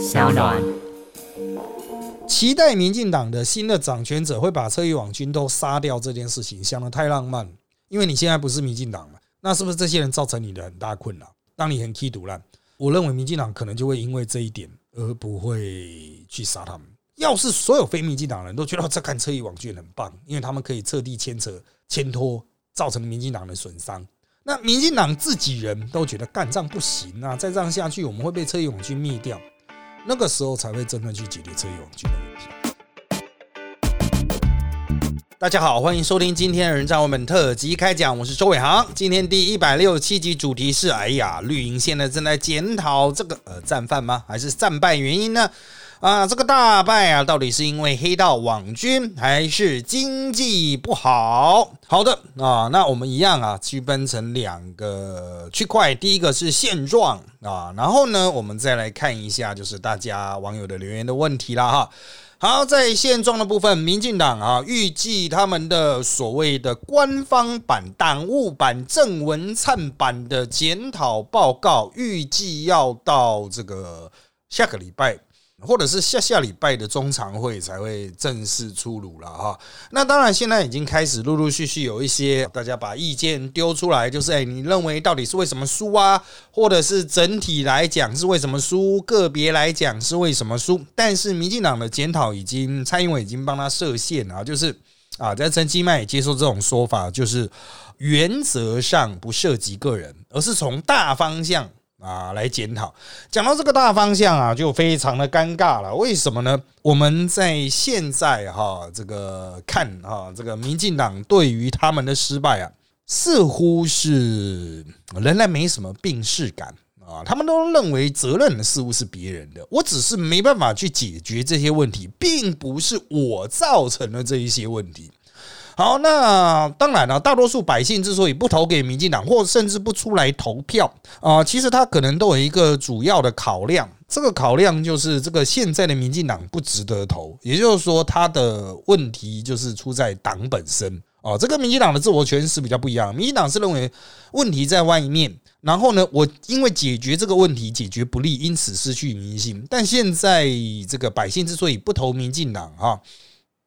小暖。期待民进党的新的掌权者会把侧翼网军都杀掉这件事情，想的太浪漫。因为你现在不是民进党嘛，那是不是这些人造成你的很大困扰？当你很气毒烂，我认为民进党可能就会因为这一点而不会去杀他们。要是所有非民进党人都觉得这看侧翼网军很棒，因为他们可以彻底牵扯、牵拖，造成民进党的损伤。那民进党自己人都觉得干仗不行啊，再这样下去，我们会被侧翼网军灭掉。那个时候才会真正去解决车易网剧的问题。大家好，欢迎收听今天的人在我们特辑开讲，我是周伟航。今天第一百六十七集主题是：哎呀，绿营现在正在检讨这个呃战犯吗？还是战败原因呢？啊，这个大败啊，到底是因为黑道网军，还是经济不好？好的啊，那我们一样啊，区分成两个区块。第一个是现状啊，然后呢，我们再来看一下，就是大家网友的留言的问题啦哈。好，在现状的部分，民进党啊，预计他们的所谓的官方版、党务版、正文灿版的检讨报告，预计要到这个下个礼拜。或者是下下礼拜的中常会才会正式出炉了哈。那当然，现在已经开始陆陆续续有一些大家把意见丢出来，就是哎，你认为到底是为什么输啊？或者是整体来讲是为什么输？个别来讲是为什么输？但是民进党的检讨已经蔡英文已经帮他设限了，就是啊，在陈其迈也接受这种说法，就是原则上不涉及个人，而是从大方向。啊，来检讨。讲到这个大方向啊，就非常的尴尬了。为什么呢？我们在现在哈，这个看哈，这个民进党对于他们的失败啊，似乎是仍然没什么病逝感啊。他们都认为责任似乎是别人的，我只是没办法去解决这些问题，并不是我造成了这一些问题。好，那当然了，大多数百姓之所以不投给民进党，或甚至不出来投票啊，其实他可能都有一个主要的考量。这个考量就是这个现在的民进党不值得投，也就是说，他的问题就是出在党本身啊。这个民进党的自我诠释比较不一样，民进党是认为问题在外面，然后呢，我因为解决这个问题解决不利，因此失去民心。但现在这个百姓之所以不投民进党啊。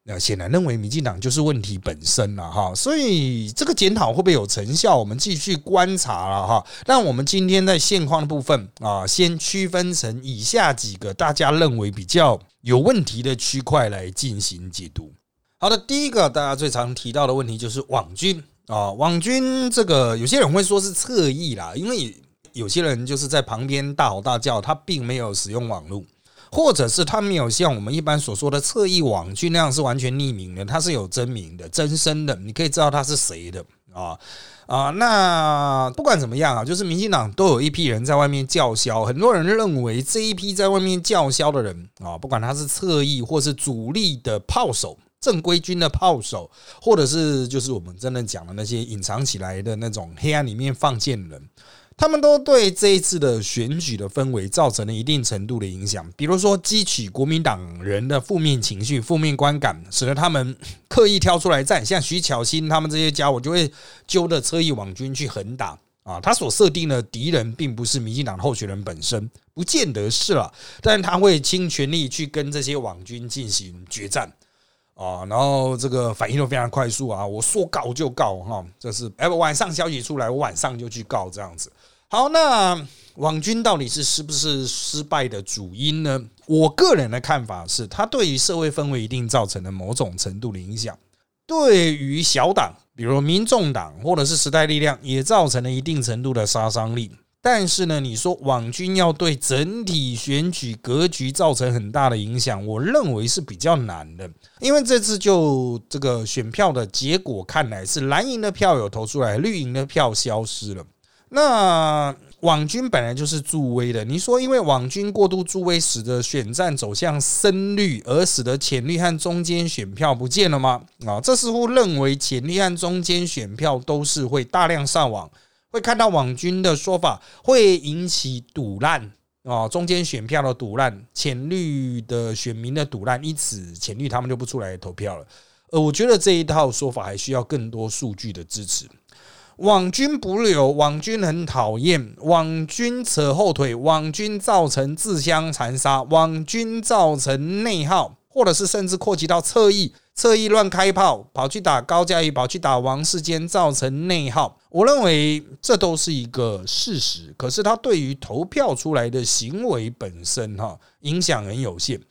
那显然认为民进党就是问题本身了哈，所以这个检讨会不会有成效？我们继续观察了哈。那我们今天在现况的部分啊，先区分成以下几个大家认为比较有问题的区块来进行解读。好的，第一个大家最常提到的问题就是网军啊，网军这个有些人会说是侧翼啦，因为有些人就是在旁边大吼大叫，他并没有使用网络。或者是他没有像我们一般所说的侧翼网军那样是完全匿名的，他是有真名的、真身的，你可以知道他是谁的啊啊！那不管怎么样啊，就是民进党都有一批人在外面叫嚣，很多人认为这一批在外面叫嚣的人啊，不管他是侧翼或是主力的炮手、正规军的炮手，或者是就是我们真的讲的那些隐藏起来的那种黑暗里面放箭人。他们都对这一次的选举的氛围造成了一定程度的影响，比如说激起国民党人的负面情绪、负面观感，使得他们刻意挑出来战，像徐巧芯他们这些家伙就会揪着车翼网军去横打啊。他所设定的敌人并不是民进党候选人本身，不见得是了，但他会倾全力去跟这些网军进行决战啊。然后这个反应都非常快速啊，我说告就告哈，这是哎晚上消息出来，我晚上就去告这样子。好，那网军到底是是不是失败的主因呢？我个人的看法是，它对于社会氛围一定造成了某种程度的影响，对于小党，比如民众党或者是时代力量，也造成了一定程度的杀伤力。但是呢，你说网军要对整体选举格局造成很大的影响，我认为是比较难的，因为这次就这个选票的结果看来，是蓝营的票有投出来，绿营的票消失了。那网军本来就是助威的，你说因为网军过度助威，使得选战走向深绿，而使得浅绿和中间选票不见了吗？啊，这似乎认为浅绿和中间选票都是会大量上网，会看到网军的说法，会引起堵烂啊，中间选票的堵烂，浅绿的选民的堵烂，因此浅绿他们就不出来投票了。呃，我觉得这一套说法还需要更多数据的支持。网军不留，网军很讨厌，网军扯后腿，网军造成自相残杀，网军造成内耗，或者是甚至扩及到侧翼，侧翼乱开炮，跑去打高嘉瑜，跑去打王世坚，造成内耗。我认为这都是一个事实，可是他对于投票出来的行为本身哈影响很有限。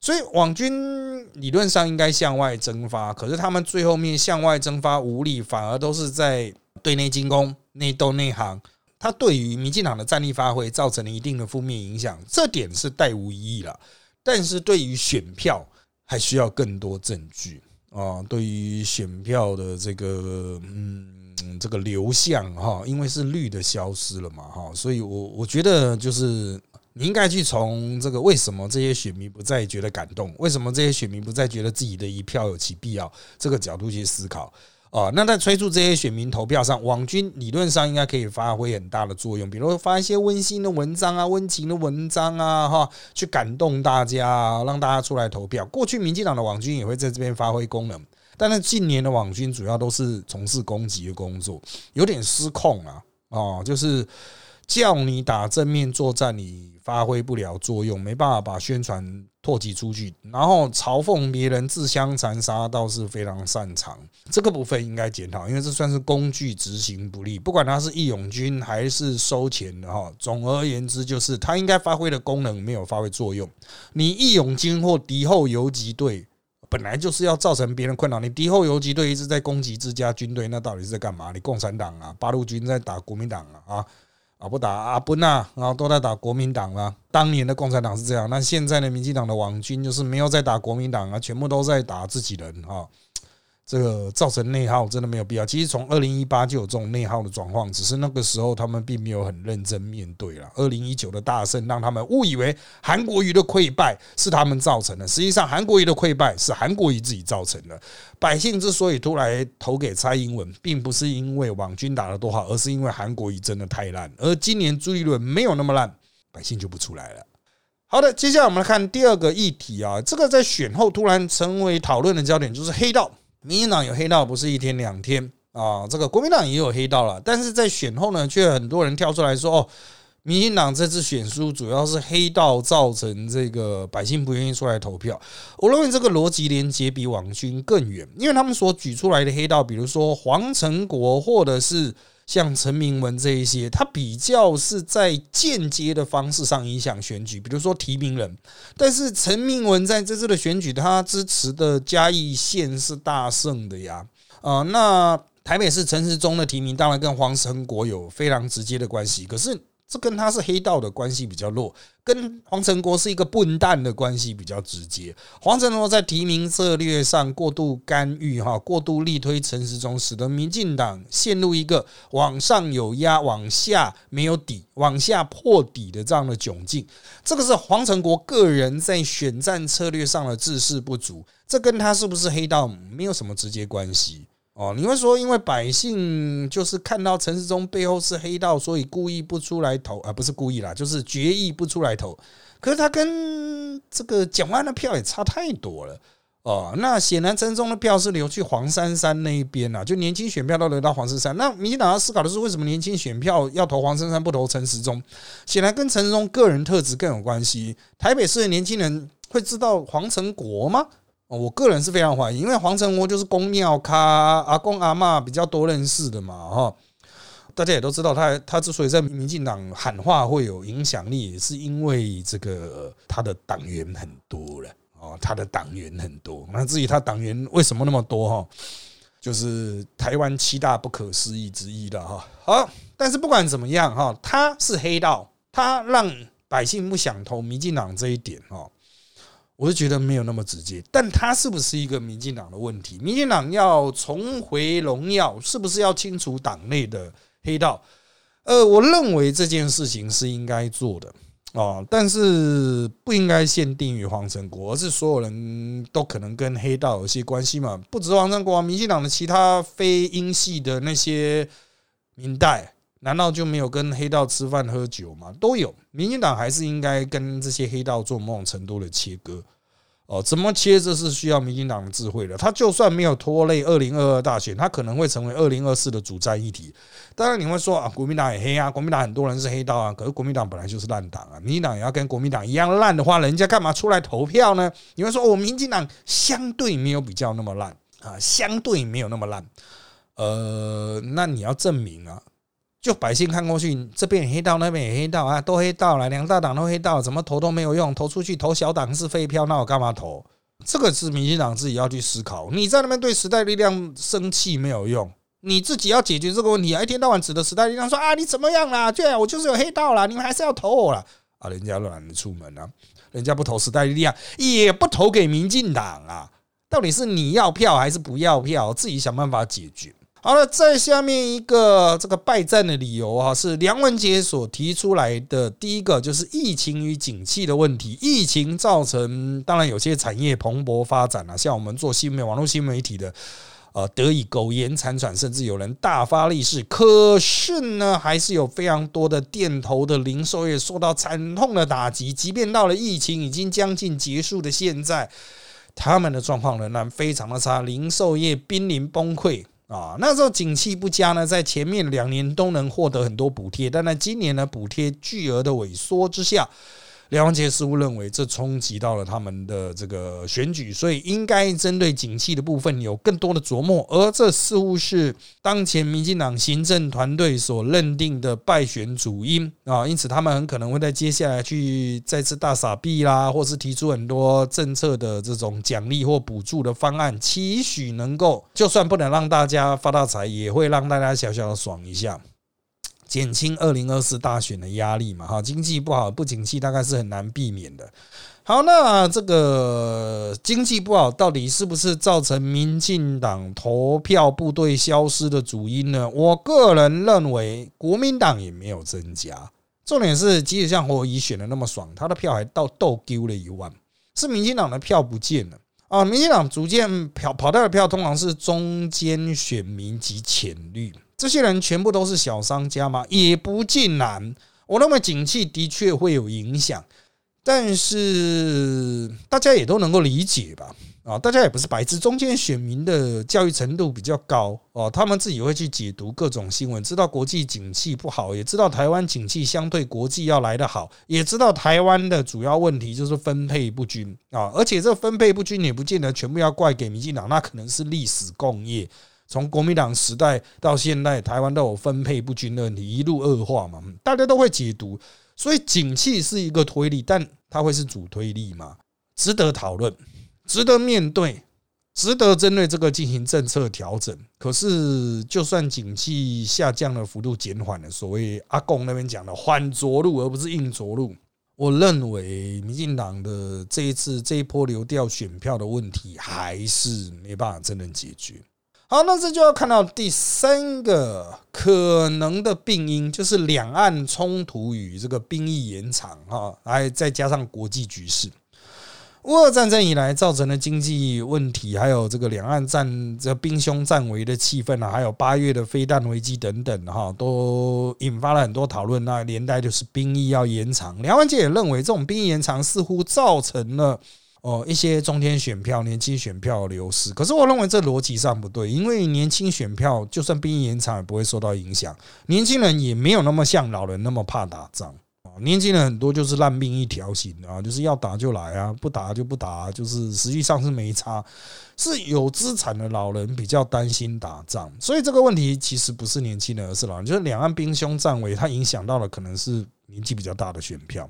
所以网军理论上应该向外蒸发，可是他们最后面向外蒸发无力，反而都是在对内进攻、内斗、内行。他对于民进党的战力发挥造成了一定的负面影响，这点是带无疑义了。但是对于选票，还需要更多证据啊。对于选票的这个嗯这个流向哈，因为是绿的消失了嘛哈，所以我我觉得就是。你应该去从这个为什么这些选民不再觉得感动，为什么这些选民不再觉得自己的一票有其必要这个角度去思考哦？那在催促这些选民投票上，网军理论上应该可以发挥很大的作用，比如发一些温馨的文章啊、温情的文章啊，哈，去感动大家，让大家出来投票。过去民进党的网军也会在这边发挥功能，但是近年的网军主要都是从事攻击的工作，有点失控啊，哦，就是叫你打正面作战，你。发挥不了作用，没办法把宣传拓及出去，然后嘲讽别人自相残杀倒是非常擅长。这个部分应该检讨，因为这算是工具执行不力。不管他是义勇军还是收钱的哈，总而言之就是他应该发挥的功能没有发挥作用。你义勇军或敌后游击队本来就是要造成别人困扰，你敌后游击队一直在攻击自家军队，那到底是在干嘛？你共产党啊，八路军在打国民党啊啊！啊，不打阿布纳，然后都在打国民党了。当年的共产党是这样，那现在的民进党的网军就是没有在打国民党啊，全部都在打自己人啊。这个造成内耗真的没有必要。其实从二零一八就有这种内耗的状况，只是那个时候他们并没有很认真面对了。二零一九的大胜让他们误以为韩国瑜的溃败是他们造成的，实际上韩国瑜的溃败是韩国瑜自己造成的。百姓之所以突然投给蔡英文，并不是因为网军打得多好，而是因为韩国瑜真的太烂。而今年朱立伦没有那么烂，百姓就不出来了。好的，接下来我们来看第二个议题啊，这个在选后突然成为讨论的焦点，就是黑道。民进党有黑道不是一天两天啊，这个国民党也有黑道了，但是在选后呢，却很多人跳出来说：“哦，民进党这次选书主要是黑道造成这个百姓不愿意出来投票。”我认为这个逻辑连接比网军更远，因为他们所举出来的黑道，比如说黄成国或者是像陈明文这一些，他比较是在间接的方式上影响选举，比如说提名人。但是陈明文在这次的选举，他支持的嘉义县是大胜的呀，啊，那台北市陈时中的提名当然跟黄成国有非常直接的关系，可是。这跟他是黑道的关系比较弱，跟黄成国是一个笨蛋的关系比较直接。黄成国在提名策略上过度干预，哈，过度力推陈时中，使得民进党陷入一个往上有压、往下没有底、往下破底的这样的窘境。这个是黄成国个人在选战策略上的自视不足，这跟他是不是黑道没有什么直接关系。哦，你会说，因为百姓就是看到陈世忠背后是黑道，所以故意不出来投啊？不是故意啦，就是决意不出来投。可是他跟这个蒋万的票也差太多了哦。那显然陈世忠的票是流去黄珊珊那一边啊，就年轻选票都流到黄珊珊。那民进党要思考的是，为什么年轻选票要投黄珊珊，不投陈时中？显然跟陈时中个人特质更有关系。台北市的年轻人会知道黄成国吗？我个人是非常怀疑，因为黄成国就是公庙咖阿公阿妈比较多认识的嘛，哈，大家也都知道，他他之所以在民进党喊话会有影响力，也是因为这个他的党员很多了，哦，他的党员很多。那至于他党员为什么那么多，哈，就是台湾七大不可思议之一的哈。好，但是不管怎么样，哈，他是黑道，他让百姓不想投民进党这一点，哈。我是觉得没有那么直接，但他是不是一个民进党的问题？民进党要重回荣耀，是不是要清除党内的黑道？呃，我认为这件事情是应该做的哦，但是不应该限定于黄成国，而是所有人都可能跟黑道有些关系嘛。不止黄成国，民进党的其他非英系的那些民代。难道就没有跟黑道吃饭喝酒吗？都有，民进党还是应该跟这些黑道做某种程度的切割哦，怎么切这是需要民进党的智慧的。他就算没有拖累二零二二大选，他可能会成为二零二四的主战议题。当然你会说啊，国民党也黑啊，国民党很多人是黑道啊，可是国民党本来就是烂党啊，民进党也要跟国民党一样烂的话，人家干嘛出来投票呢？你会说我民进党相对没有比较那么烂啊，相对没有那么烂。呃，那你要证明啊。就百姓看过去，这边也黑道，那边也黑道啊，都黑道了，两大党都黑道，怎么投都没有用，投出去投小党是废票，那我干嘛投？这个是民进党自己要去思考。你在那边对时代力量生气没有用，你自己要解决这个问题啊！一天到晚指着时代力量说啊，你怎么样啦？对啊，我就是有黑道啦，你们还是要投我啦。啊！人家懒得出门啊，人家不投时代力量，也不投给民进党啊。到底是你要票还是不要票？自己想办法解决。好了，在下面一个这个败战的理由啊，是梁文杰所提出来的。第一个就是疫情与景气的问题。疫情造成，当然有些产业蓬勃发展啊，像我们做新媒网络新媒体的，呃，得以苟延残喘，甚至有人大发利市。可是呢，还是有非常多的店头的零售业受到惨痛的打击。即便到了疫情已经将近结束的现在，他们的状况仍然非常的差，零售业濒临崩溃。啊，那时候景气不佳呢，在前面两年都能获得很多补贴，但在今年呢，补贴巨额的萎缩之下。梁文杰似乎认为这冲击到了他们的这个选举，所以应该针对景气的部分有更多的琢磨，而这似乎是当前民进党行政团队所认定的败选主因啊，因此他们很可能会在接下来去再次大撒币啦，或是提出很多政策的这种奖励或补助的方案，期许能够就算不能让大家发大财，也会让大家小小的爽一下。减轻二零二四大选的压力嘛，哈，经济不好不景气大概是很难避免的。好，那这个经济不好到底是不是造成民进党投票部队消失的主因呢？我个人认为国民党也没有增加。重点是，即使像侯友选的那么爽，他的票还到斗丢了一万，是民进党的票不见了啊！民进党逐渐跑跑掉的票，通常是中间选民及浅绿。这些人全部都是小商家吗？也不尽然。我认为景气的确会有影响，但是大家也都能够理解吧？啊，大家也不是白痴，中间选民的教育程度比较高哦，他们自己会去解读各种新闻，知道国际景气不好，也知道台湾景气相对国际要来得好，也知道台湾的主要问题就是分配不均啊，而且这分配不均也不见得全部要怪给民进党，那可能是历史共业。从国民党时代到现在，台湾都有分配不均的问题，一路恶化嘛，大家都会解读，所以景气是一个推力，但它会是主推力吗？值得讨论，值得面对，值得针对这个进行政策调整。可是，就算景气下降的幅度减缓了，所谓阿贡那边讲的缓着陆，而不是硬着陆，我认为民进党的这一次这一波流调选票的问题，还是没办法真正解决。好，那这就要看到第三个可能的病因，就是两岸冲突与这个兵役延长，哈，还再加上国际局势。乌俄战争以来造成的经济问题，还有这个两岸战这兵凶战危的气氛啊，还有八月的飞弹危机等等，哈，都引发了很多讨论。那连带就是兵役要延长，梁文杰也认为，这种兵役延长似乎造成了。哦，一些中天选票、年轻选票流失，可是我认为这逻辑上不对，因为年轻选票就算兵役延长也不会受到影响，年轻人也没有那么像老人那么怕打仗。啊，年轻人很多就是烂命一条型啊，就是要打就来啊，不打就不打，就是实际上是没差，是有资产的老人比较担心打仗，所以这个问题其实不是年轻人，而是老人，就是两岸兵凶战危，它影响到了可能是年纪比较大的选票。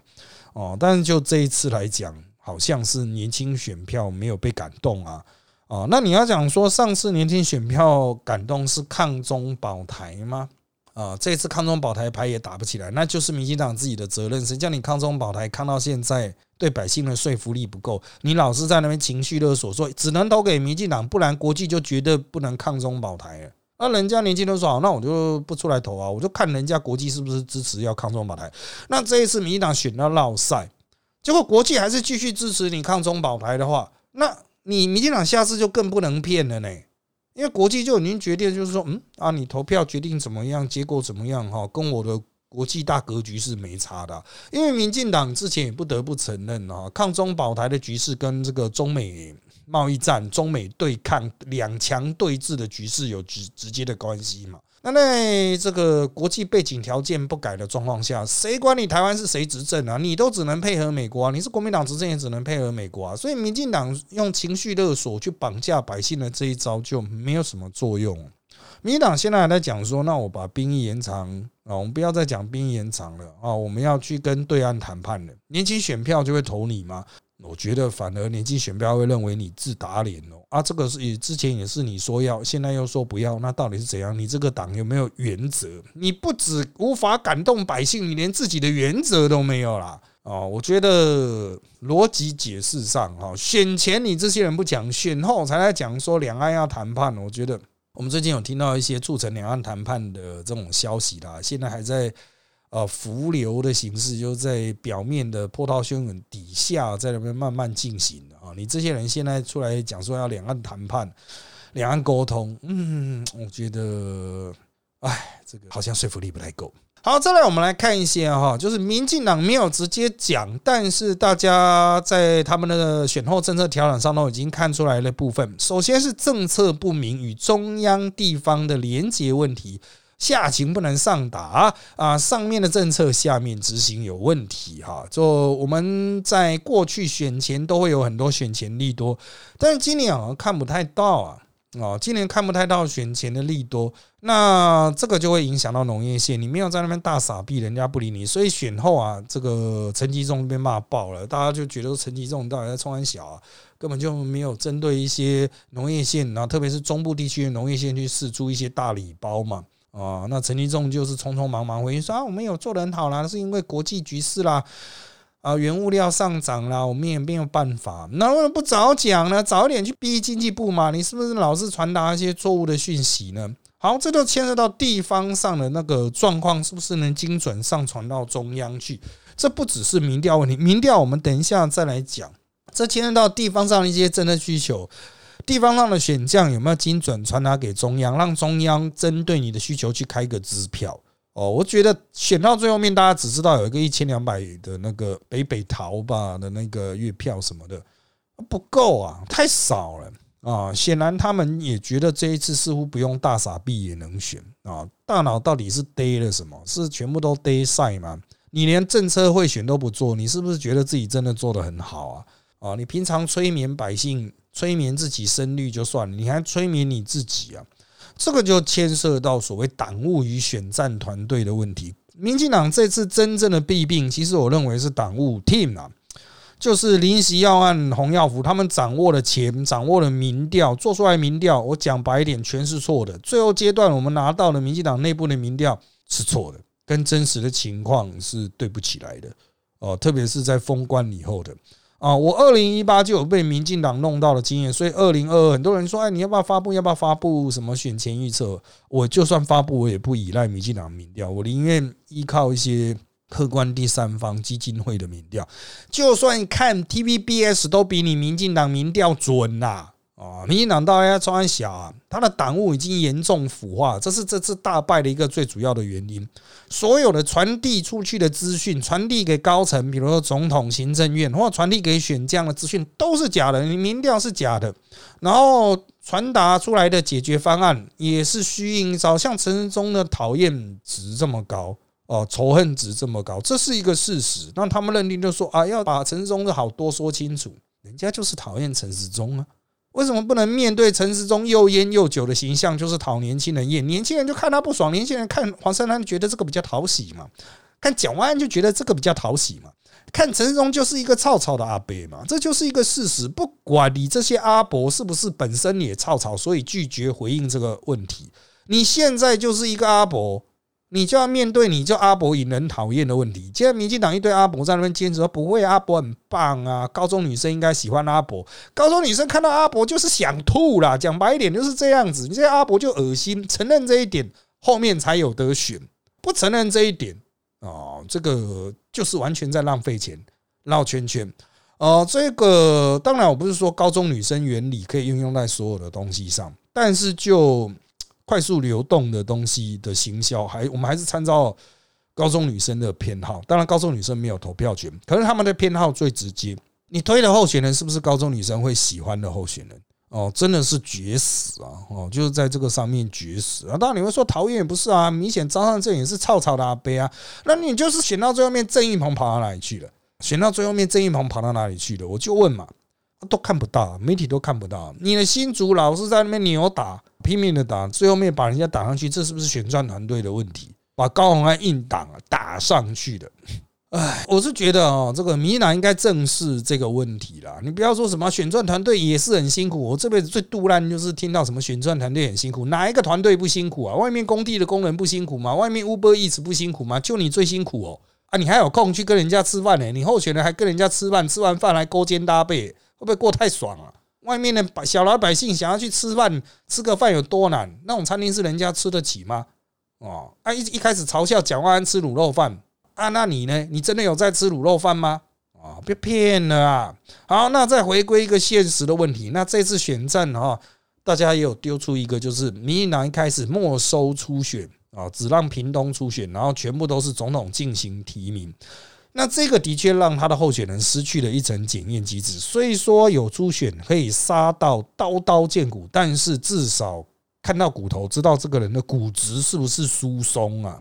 哦，但是就这一次来讲。好像是年轻选票没有被感动啊，哦，那你要讲说上次年轻选票感动是抗中保台吗？啊，这次抗中保台牌也打不起来，那就是民进党自己的责任。谁叫你抗中保台抗到现在，对百姓的说服力不够？你老是在那边情绪勒索，说只能投给民进党，不然国际就绝对不能抗中保台了。那人家年轻人说好，那我就不出来投啊，我就看人家国际是不是支持要抗中保台。那这一次民进党选到绕赛。结果国际还是继续支持你抗中保台的话，那你民进党下次就更不能骗了呢，因为国际就已经决定，就是说，嗯啊，你投票决定怎么样，结果怎么样哈，跟我的国际大格局是没差的，因为民进党之前也不得不承认啊，抗中保台的局势跟这个中美贸易战、中美对抗两强对峙的局势有直直接的关系嘛。那在这个国际背景条件不改的状况下，谁管你台湾是谁执政啊？你都只能配合美国啊！你是国民党执政也只能配合美国啊！所以民进党用情绪勒索去绑架百姓的这一招就没有什么作用。民进党现在还在讲说，那我把兵役延长啊，我们不要再讲兵役延长了啊，我们要去跟对岸谈判了，年轻选票就会投你吗？我觉得反而年轻选票会认为你自打脸哦啊，这个是之前也是你说要，现在又说不要，那到底是怎样？你这个党有没有原则？你不止无法感动百姓，你连自己的原则都没有啦！哦，我觉得逻辑解释上哈，选前你这些人不讲，选后才来讲说两岸要谈判，我觉得我们最近有听到一些促成两岸谈判的这种消息啦，现在还在。呃，浮流的形式就在表面的波涛汹涌底下，在那边慢慢进行啊。你这些人现在出来讲说要两岸谈判、两岸沟通，嗯，我觉得，哎，这个好像说服力不太够。好，再来我们来看一些哈，就是民进党没有直接讲，但是大家在他们的选后政策调整上都已经看出来的部分。首先是政策不明与中央地方的连结问题。下情不能上达啊！上面的政策下面执行有问题哈。就我们在过去选前都会有很多选前利多，但是今年好像看不太到啊。哦，今年看不太到选前的利多，那这个就会影响到农业线。你没有在那边大傻逼，人家不理你，所以选后啊，这个陈吉仲被骂爆了，大家就觉得陈吉仲到底在冲安小啊，根本就没有针对一些农业线，然后特别是中部地区的农业线去试出一些大礼包嘛。哦，那陈立仲就是匆匆忙忙回应说啊，我们有做的很好啦，是因为国际局势啦，啊，原物料上涨啦，我们也没有办法。那为什么不早讲呢？早一点去逼经济部嘛？你是不是老是传达一些错误的讯息呢？好，这就牵涉到地方上的那个状况，是不是能精准上传到中央去？这不只是民调问题，民调我们等一下再来讲。这牵涉到地方上的一些政策需求。地方上的选将有没有精准传达给中央，让中央针对你的需求去开个支票？哦，我觉得选到最后面，大家只知道有一个一千两百的那个北北桃吧的那个月票什么的，不够啊，太少了啊！显然他们也觉得这一次似乎不用大傻逼也能选啊！大脑到底是呆了什么？是全部都呆晒吗？你连政策会选都不做，你是不是觉得自己真的做得很好啊？啊，你平常催眠百姓。催眠自己声率就算了，你还催眠你自己啊？这个就牵涉到所谓党务与选战团队的问题。民进党这次真正的弊病，其实我认为是党务 team 啊，就是林席要案、洪耀福他们掌握了钱，掌握了民调，做出来民调，我讲白一点，全是错的。最后阶段我们拿到了民进党内部的民调是错的，跟真实的情况是对不起来的哦，特别是在封关以后的。啊，我二零一八就有被民进党弄到的经验，所以二零二二很多人说，哎，你要不要发布？要不要发布什么选前预测？我就算发布，我也不依赖民进党民调，我宁愿依靠一些客观第三方基金会的民调，就算看 TVBS 都比你民进党民调准呐。啊，啊民进党大家装小啊，他的党务已经严重腐化，这是这次大败的一个最主要的原因。所有的传递出去的资讯，传递给高层，比如说总统、行政院，或传递给选将的资讯都是假的，你民调是假的，然后传达出来的解决方案也是虚应招，像陈时中的讨厌值这么高哦，仇恨值这么高，这是一个事实。那他们认定就说啊，要把陈时中的好多说清楚，人家就是讨厌陈时中啊。为什么不能面对陈时中又烟又酒的形象，就是讨年轻人厌？年轻人就看他不爽，年轻人看黄珊珊觉得这个比较讨喜嘛，看蒋万安就觉得这个比较讨喜嘛，看陈时中就是一个草草的阿伯嘛，这就是一个事实。不管你这些阿伯是不是本身也草草，所以拒绝回应这个问题，你现在就是一个阿伯。你就要面对你就阿伯引人讨厌的问题。现在民进党一堆阿伯在那边坚持说不会，阿伯很棒啊，高中女生应该喜欢阿伯。高中女生看到阿伯就是想吐啦，讲白一点就是这样子。你这些阿伯就恶心，承认这一点，后面才有得选。不承认这一点，哦，这个就是完全在浪费钱，绕圈圈。哦，这个当然我不是说高中女生原理可以运用在所有的东西上，但是就。快速流动的东西的行销，还我们还是参照高中女生的偏好。当然，高中女生没有投票权，可是他们的偏好最直接。你推的候选人是不是高中女生会喜欢的候选人？哦，真的是绝死啊！哦，就是在这个上面绝死啊！当然你会说桃园也不是啊，明显张上镇也是草草的阿杯啊。那你就是选到最后面，郑义鹏跑到哪里去了？选到最后面，郑义鹏跑到哪里去了？我就问嘛，都看不到，媒体都看不到。你的新竹老是在那边扭打，拼命的打，最后面把人家打上去，这是不是选战团队的问题？把高鸿安硬挡打上去的。哎，我是觉得哦，这个民进党应该正视这个问题啦。你不要说什么选战团队也是很辛苦，我这辈子最杜烂就是听到什么选战团队很辛苦，哪一个团队不辛苦啊？外面工地的工人不辛苦吗？外面 Uber Eats 不辛苦吗？就你最辛苦哦！啊，你还有空去跟人家吃饭呢？你候选人还跟人家吃饭，吃完饭还勾肩搭背，会不会过太爽了？外面的百小老百姓想要去吃饭，吃个饭有多难？那种餐厅是人家吃得起吗？哦，啊一一开始嘲笑蒋万安吃卤肉饭。啊，那你呢？你真的有在吃卤肉饭吗？啊，别骗了啊！好，那再回归一个现实的问题。那这次选战哈，大家也有丢出一个，就是民进党一开始没收初选啊，只让屏东初选，然后全部都是总统进行提名。那这个的确让他的候选人失去了一层检验机制。所以说有初选可以杀到刀刀见骨，但是至少看到骨头，知道这个人的骨质是不是疏松啊？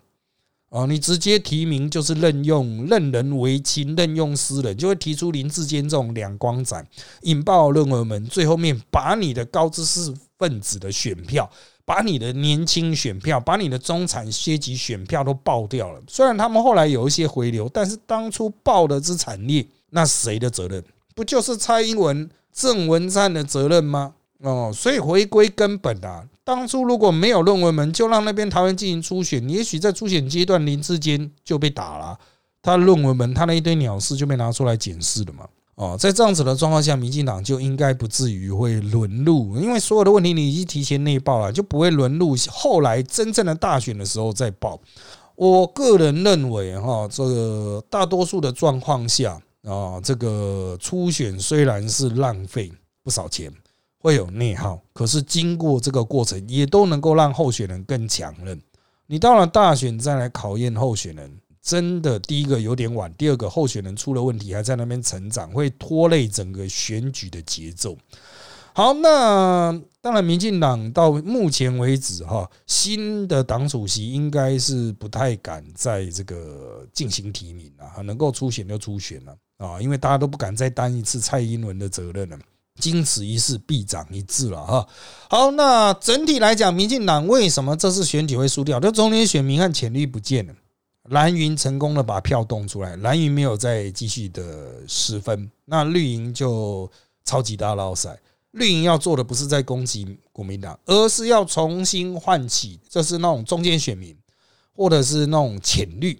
哦，你直接提名就是任用任人唯亲，任用私人，就会提出林志坚这种两光斩，引爆论文门，最后面把你的高知识分子的选票，把你的年轻选票，把你的中产阶级选票都爆掉了。虽然他们后来有一些回流，但是当初爆的之惨烈，那谁的责任？不就是蔡英文、郑文灿的责任吗？哦，所以回归根本啊。当初如果没有论文门，就让那边桃园进行初选，也许在初选阶段林志坚就被打了，他论文门他那一堆鸟事就被拿出来检视了嘛。哦，在这样子的状况下，民进党就应该不至于会沦入，因为所有的问题你已经提前内爆了，就不会沦入后来真正的大选的时候再报。我个人认为，哈，这个大多数的状况下啊，这个初选虽然是浪费不少钱。会有内耗，可是经过这个过程，也都能够让候选人更强韧。你到了大选再来考验候选人，真的第一个有点晚，第二个候选人出了问题还在那边成长，会拖累整个选举的节奏。好，那当然，民进党到目前为止，哈，新的党主席应该是不太敢在这个进行提名了，能够出选就出选了啊，因为大家都不敢再担一次蔡英文的责任了。经此一事，必长一智了哈。好，那整体来讲，民进党为什么这次选举会输掉？就中间选民和潜力不见了。蓝云成功的把票动出来，蓝云没有再继续的失分，那绿营就超级大捞赛。绿营要做的不是在攻击国民党，而是要重新唤起，这是那种中间选民，或者是那种浅绿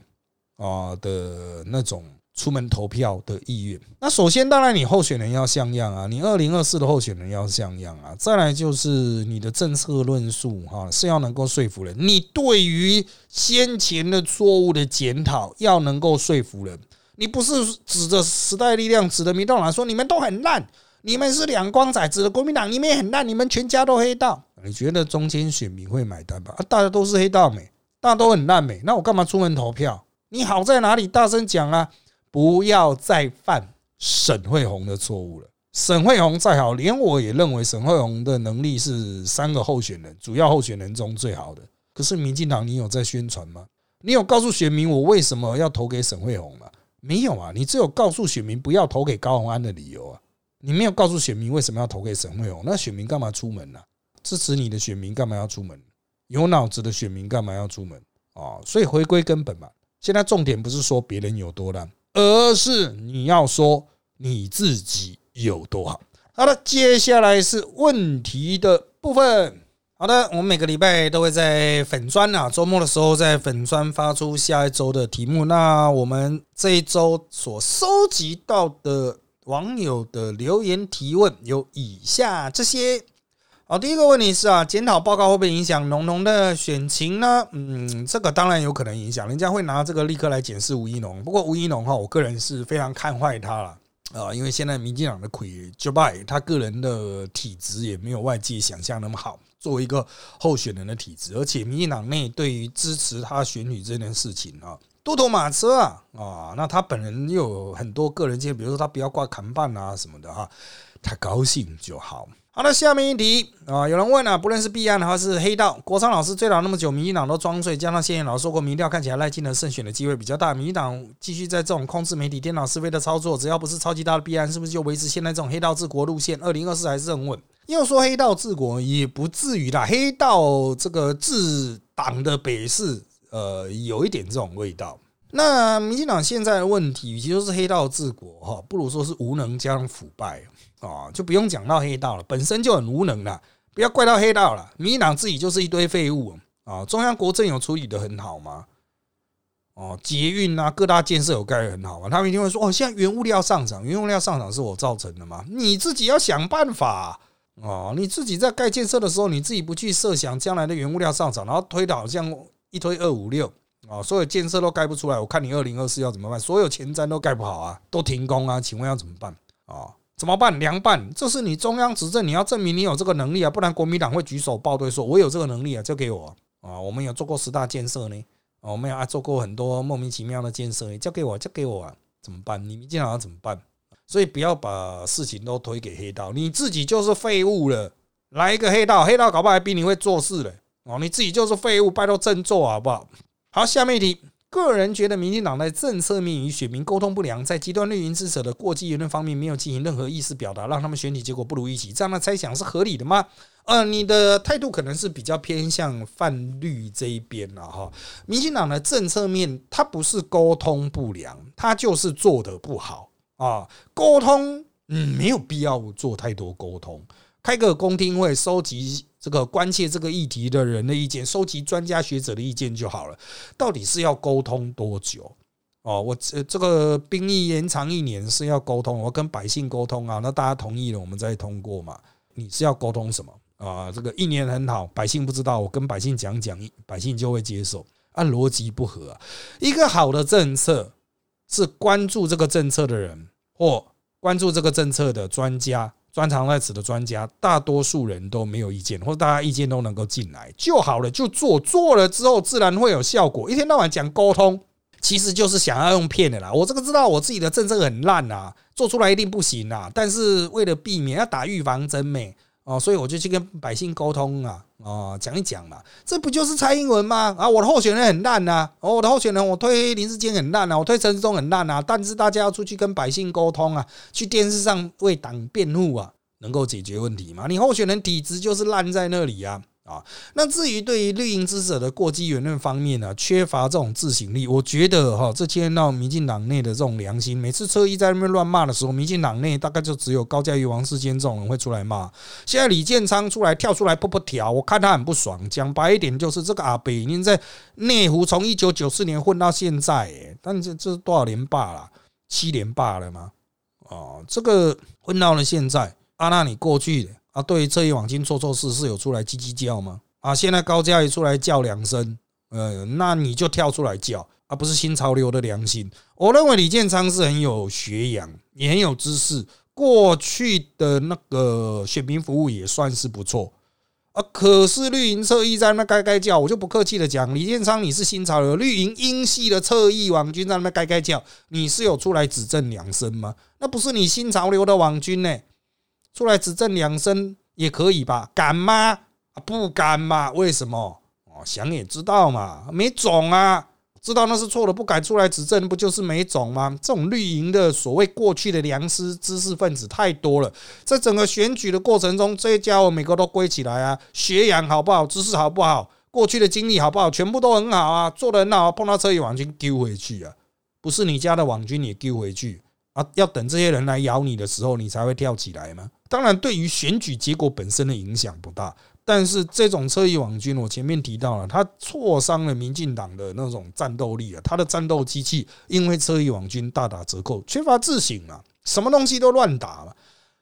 啊的那种。出门投票的意愿，那首先当然你候选人要像样啊，你二零二四的候选人要像样啊，再来就是你的政策论述哈是要能够说服人，你对于先前的错误的检讨要能够说服人，你不是指着时代力量指着民众党说你们都很烂，你们是两光仔，指着国民党你们也很烂，你们全家都黑道，你觉得中间选民会买单吧？啊，大家都是黑道美，大家都很烂美，那我干嘛出门投票？你好在哪里？大声讲啊！不要再犯沈惠宏的错误了。沈惠宏再好，连我也认为沈惠宏的能力是三个候选人主要候选人中最好的。可是民进党，你有在宣传吗？你有告诉选民我为什么要投给沈惠宏吗？没有啊，你只有告诉选民不要投给高鸿安的理由啊。你没有告诉选民为什么要投给沈惠宏，那选民干嘛出门呢？支持你的选民干嘛要出门？有脑子的选民干嘛要出门啊？所以回归根本嘛，现在重点不是说别人有多烂。而是你要说你自己有多好。好的，接下来是问题的部分。好的，我们每个礼拜都会在粉砖啊，周末的时候在粉砖发出下一周的题目。那我们这一周所收集到的网友的留言提问有以下这些。好，第一个问题是啊，检讨报告会不会影响农农的选情呢？嗯，这个当然有可能影响，人家会拿这个立刻来检视吴一农。不过吴一农哈，我个人是非常看坏他了啊，因为现在民进党的魁就拜他个人的体质也没有外界想象那么好，作为一个候选人的体质，而且民进党内对于支持他选举这件事情啊。多头马车啊啊，那他本人又有很多个人见，比如说他不要挂扛棒啊什么的哈，他高兴就好。好的，下面一题啊，有人问啊，不论是弊案还是黑道，国昌老师追悼那么久，民进党都装睡，加上谢燕老师说过，民调看起来赖清德胜选的机会比较大，民进党继续在这种控制媒体、颠倒是非的操作，只要不是超级大的弊案，是不是就维持现在这种黑道治国路线？二零二四还是很稳。要说黑道治国也不至于啦，黑道这个治党的北市，呃，有一点这种味道。那民进党现在的问题，与其说是黑道治国哈，不如说是无能加上腐败。啊，就不用讲到黑道了，本身就很无能了，不要怪到黑道了。民进党自己就是一堆废物啊！中央国政有处理的很好吗？哦，捷运啊，各大建设有盖很好吗？他们一定会说：哦，现在原物料上涨，原物料上涨是我造成的吗？你自己要想办法哦！你自己在盖建设的时候，你自己不去设想将来的原物料上涨，然后推导像一推二五六啊，所有建设都盖不出来，我看你二零二四要怎么办？所有前瞻都盖不好啊，都停工啊，请问要怎么办啊？怎么办？凉拌，这是你中央执政，你要证明你有这个能力啊，不然国民党会举手报队，说我有这个能力啊，交给我啊。我们有做过十大建设呢，我们有啊做过很多莫名其妙的建设，交给我，交给我啊，怎么办？你们经常要怎么办？所以不要把事情都推给黑道，你自己就是废物了。来一个黑道，黑道搞不好还比你会做事嘞。哦，你自己就是废物，拜托振作好不好？好，下面一题。个人觉得，民进党在政策面与选民沟通不良，在极端绿营支持的过激言论方面没有进行任何意思表达，让他们选举结果不如预期，这样的猜想是合理的吗？呃，你的态度可能是比较偏向泛绿这一边了哈。民进党的政策面，它不是沟通不良，它就是做的不好啊。沟通，嗯，没有必要做太多沟通，开个公听会，收集。这个关切这个议题的人的意见，收集专家学者的意见就好了。到底是要沟通多久？哦，我这这个兵役延长一年是要沟通，我跟百姓沟通啊。那大家同意了，我们再通过嘛？你是要沟通什么啊？这个一年很好，百姓不知道，我跟百姓讲讲，百姓就会接受。按逻辑不合，一个好的政策是关注这个政策的人，或关注这个政策的专家。专长在此的专家，大多数人都没有意见，或者大家意见都能够进来就好了，就做做了之后自然会有效果。一天到晚讲沟通，其实就是想要用骗的啦。我这个知道我自己的政策很烂啊，做出来一定不行啊，但是为了避免要打预防针没。哦，所以我就去跟百姓沟通啊，哦，讲一讲嘛，这不就是蔡英文吗？啊，我的候选人很烂呐，哦，我的候选人我推林志坚很烂啊，我推陈时中很烂啊，但是大家要出去跟百姓沟通啊，去电视上为党辩护啊，能够解决问题吗？你候选人体质就是烂在那里啊。啊，那至于对于绿营支持者的过激言论方面呢，缺乏这种自省力，我觉得哈，这牵到民进党内的这种良心。每次车衣在那边乱骂的时候，民进党内大概就只有高嘉瑜、王世坚这种人会出来骂。现在李建昌出来跳出来泼泼条，我看他很不爽。讲白一点，就是这个阿北已经在内湖从一九九四年混到现在，哎，但这这多少年罢了？七年罢了吗？哦，这个混到了现在，阿那你过去。啊，对于这一网金做错事是有出来叽叽叫吗？啊，现在高嘉瑜出来叫两声，呃，那你就跳出来叫，而不是新潮流的良心。我认为李建昌是很有学养，也很有知识，过去的那个选民服务也算是不错啊。可是绿营侧翼在那该该叫，我就不客气的讲，李建昌你是新潮流，绿营英系的侧翼网军在那该该叫，你是有出来指证两声吗？那不是你新潮流的网军呢？出来指证两声也可以吧？敢吗？不敢嘛？为什么？哦，想也知道嘛，没种啊！知道那是错的，不敢出来指证，不就是没种吗？这种绿营的所谓过去的良师知识分子太多了，在整个选举的过程中，这些家伙每个都归起来啊，学养好不好？知识好不好？过去的经历好不好？全部都很好啊，做的很好，碰到车一网军丢回去啊，不是你家的网军也丢回去。啊，要等这些人来咬你的时候，你才会跳起来吗？当然，对于选举结果本身的影响不大。但是这种车翼网军，我前面提到了，他挫伤了民进党的那种战斗力啊，他的战斗机器因为车翼网军大打折扣，缺乏自省嘛，什么东西都乱打嘛，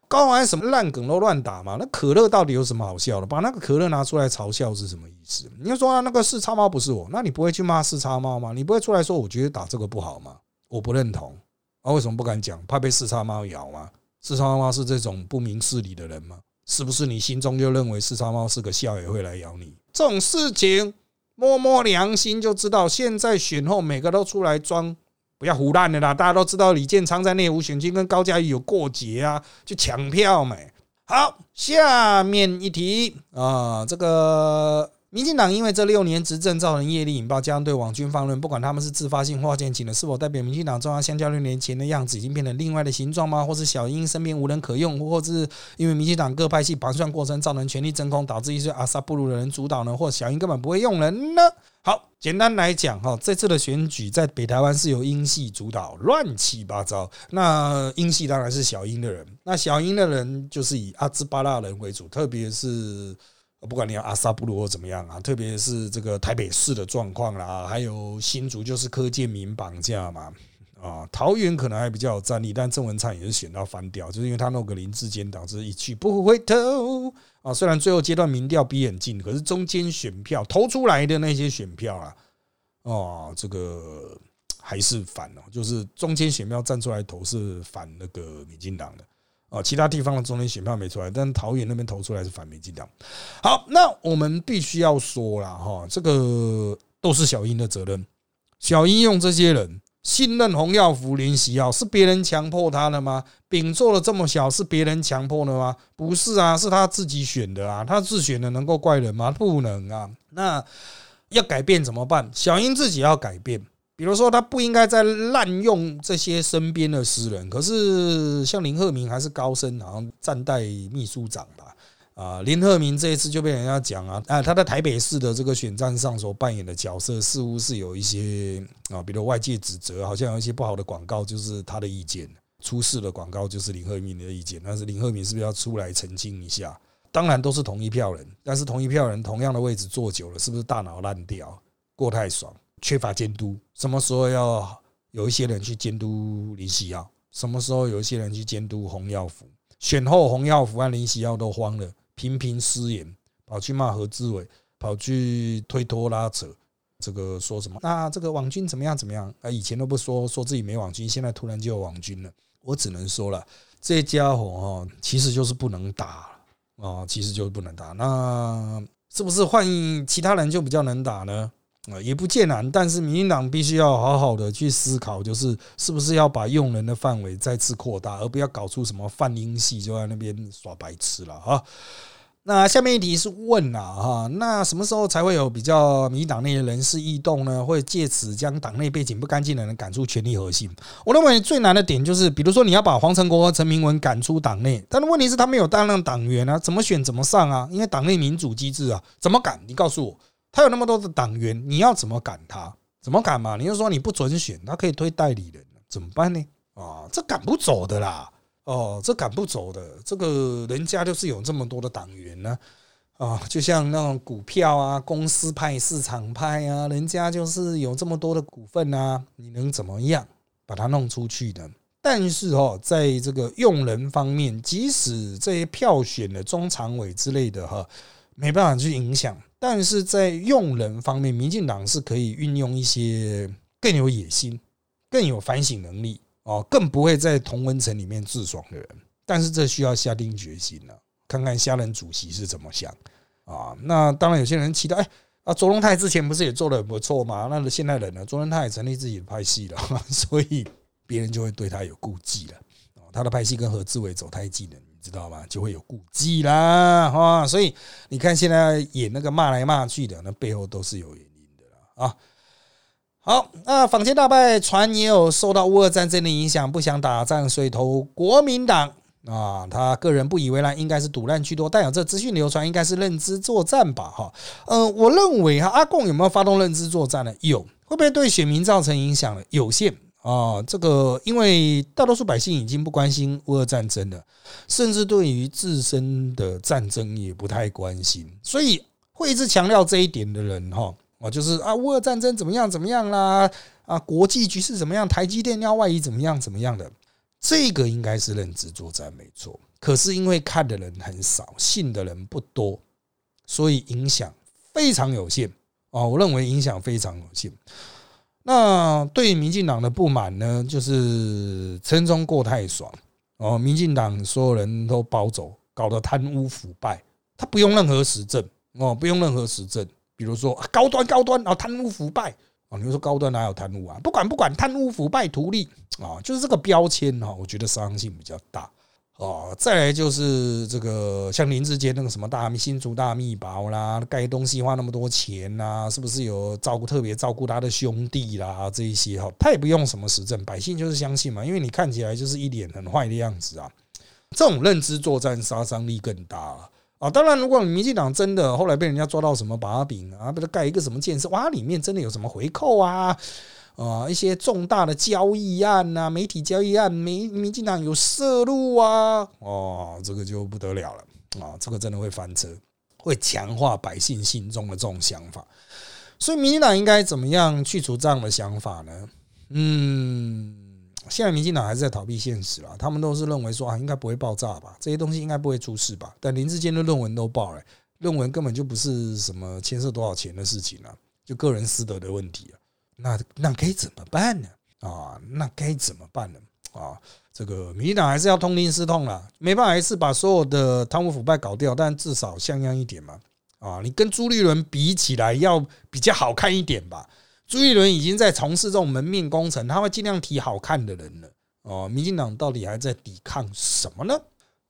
高玩什么烂梗都乱打嘛。那可乐到底有什么好笑的？把那个可乐拿出来嘲笑是什么意思？你要说那个四叉猫不是我，那你不会去骂四叉猫吗？你不会出来说我觉得打这个不好吗？我不认同。啊为什么不敢讲？怕被四叉猫咬吗？四叉猫是这种不明事理的人吗？是不是你心中就认为四叉猫是个笑也会来咬你？这种事情摸摸良心就知道，现在选后每个都出来装，不要胡乱的啦！大家都知道李建昌在内湖选区跟高嘉瑜有过节啊，就抢票嘛。好，下面一题啊，这个。民进党因为这六年执政造成业力引爆，加上对网军放任，不管他们是自发性或建请的，是否代表民进党中央相较六年前的样子已经变成另外的形状吗？或是小英身边无人可用，或是因为民进党各派系盘算过程造成权力真空，导致一些阿萨布鲁的人主导呢？或小英根本不会用人呢？好，简单来讲哈，这次的选举在北台湾是由英系主导，乱七八糟。那英系当然是小英的人，那小英的人就是以阿兹巴拉人为主，特别是。不管你要阿萨布鲁或怎么样啊，特别是这个台北市的状况啦，还有新竹就是柯建民绑架嘛，啊，桃园可能还比较有战力，但郑文灿也是选到翻掉，就是因为他弄个林志坚导致一去不回头啊。虽然最后阶段民调逼很近，可是中间选票投出来的那些选票啊，哦，这个还是反了，就是中间选票站出来投是反那个民进党的。啊，其他地方的中间选票没出来，但桃园那边投出来是反民进党。好，那我们必须要说了哈，这个都是小英的责任。小英用这些人信任洪耀福、林喜耀，是别人强迫他的吗？饼做的这么小，是别人强迫的吗？不是啊，是他自己选的啊。他自选的能够怪人吗？不能啊。那要改变怎么办？小英自己要改变。比如说，他不应该再滥用这些身边的私人。可是，像林鹤明还是高升，好像暂代秘书长吧。啊，林鹤明这一次就被人家讲啊，啊，他在台北市的这个选战上所扮演的角色，似乎是有一些啊，比如外界指责，好像有一些不好的广告就是他的意见，出事的广告就是林鹤明的意见。但是林鹤明是不是要出来澄清一下？当然都是同一票人，但是同一票人同样的位置坐久了，是不是大脑烂掉，过太爽？缺乏监督，什么时候要有一些人去监督林喜耀？什么时候有一些人去监督洪耀福？选后洪耀福和林喜耀都慌了，频频失言，跑去骂何志伟，跑去推脱拉扯，这个说什么？那这个网军怎么样？怎么样？啊，以前都不说，说自己没网军，现在突然就有网军了。我只能说了，这家伙哈，其实就是不能打啊，其实就是不能打。那是不是换其他人就比较能打呢？啊，也不见难，但是民进党必须要好好的去思考，就是是不是要把用人的范围再次扩大，而不要搞出什么泛英系就在那边耍白痴了哈。那下面一题是问啊哈，那什么时候才会有比较民党内的人事异动呢？会借此将党内背景不干净的人赶出权力核心？我认为最难的点就是，比如说你要把黄成国和陈明文赶出党内，但问题是他们有大量党员啊，怎么选怎么上啊？因为党内民主机制啊，怎么赶？你告诉我。他有那么多的党员，你要怎么赶他？怎么赶嘛？你就说你不准选，他可以推代理人，怎么办呢？啊，这赶不走的啦！哦，这赶不走的，这个人家就是有这么多的党员呢，啊，就像那种股票啊，公司派、市场派啊，人家就是有这么多的股份啊，你能怎么样把它弄出去呢？但是哦，在这个用人方面，即使这些票选的中常委之类的哈，没办法去影响。但是在用人方面，民进党是可以运用一些更有野心、更有反省能力哦，更不会在同温层里面自爽的人。但是这需要下定决心了，看看下任主席是怎么想啊。那当然，有些人期待，哎啊，卓荣泰之前不是也做的很不错吗？那现在人呢？卓荣泰也成立自己的派系了，所以别人就会对他有顾忌了。哦，他的派系跟何志伟走太近了。你知道吗？就会有顾忌啦，哈，所以你看现在演那个骂来骂去的，那背后都是有原因的啦，啊。好，那坊间大败传也有受到乌俄战争的影响，不想打仗，所以投国民党啊。他个人不以为然，应该是赌烂居多，但有这资讯流传，应该是认知作战吧，哈。嗯，我认为哈，阿贡有没有发动认知作战呢？有，会不会对选民造成影响呢？有限。啊，这个因为大多数百姓已经不关心乌俄战争了，甚至对于自身的战争也不太关心，所以会一直强调这一点的人，哈，啊，就是啊，乌俄战争怎么样怎么样啦，啊，国际局势怎么样，台积电要外移怎么样怎么样的，这个应该是认知作战没错，可是因为看的人很少，信的人不多，所以影响非常有限啊，我认为影响非常有限。那对民进党的不满呢，就是陈中过太爽哦，民进党所有人都包走，搞得贪污腐败，他不用任何实证哦，不用任何实证比如说高端高端啊，贪污腐败啊，你说高端哪有贪污啊？不管不管，贪污腐败图利啊，就是这个标签哈，我觉得伤性比较大。哦，再来就是这个像林志杰那个什么大新竹大密宝啦，盖东西花那么多钱呐，是不是有照顾特别照顾他的兄弟啦？这一些哈，他也不用什么实证，百姓就是相信嘛，因为你看起来就是一脸很坏的样子啊。这种认知作战杀伤力更大啊！当然，如果民进党真的后来被人家抓到什么把柄啊，被他盖一个什么建设，哇，里面真的有什么回扣啊？啊，一些重大的交易案呐，媒体交易案，民民进党有涉入啊，哦，这个就不得了了啊，这个真的会翻车，会强化百姓心中的这种想法。所以，民进党应该怎么样去除这样的想法呢？嗯，现在民进党还是在逃避现实啊，他们都是认为说啊，应该不会爆炸吧，这些东西应该不会出事吧。但林志坚的论文都爆了，论文根本就不是什么牵涉多少钱的事情啊，就个人私德的问题啊。那那该怎么办呢？啊，那该怎么办呢？啊，这个民进党还是要痛定思痛了，没办法还是把所有的贪污腐败搞掉，但至少像样一点嘛。啊，你跟朱立伦比起来，要比较好看一点吧。朱立伦已经在从事这种门面工程，他会尽量提好看的人了。哦，民进党到底还在抵抗什么呢？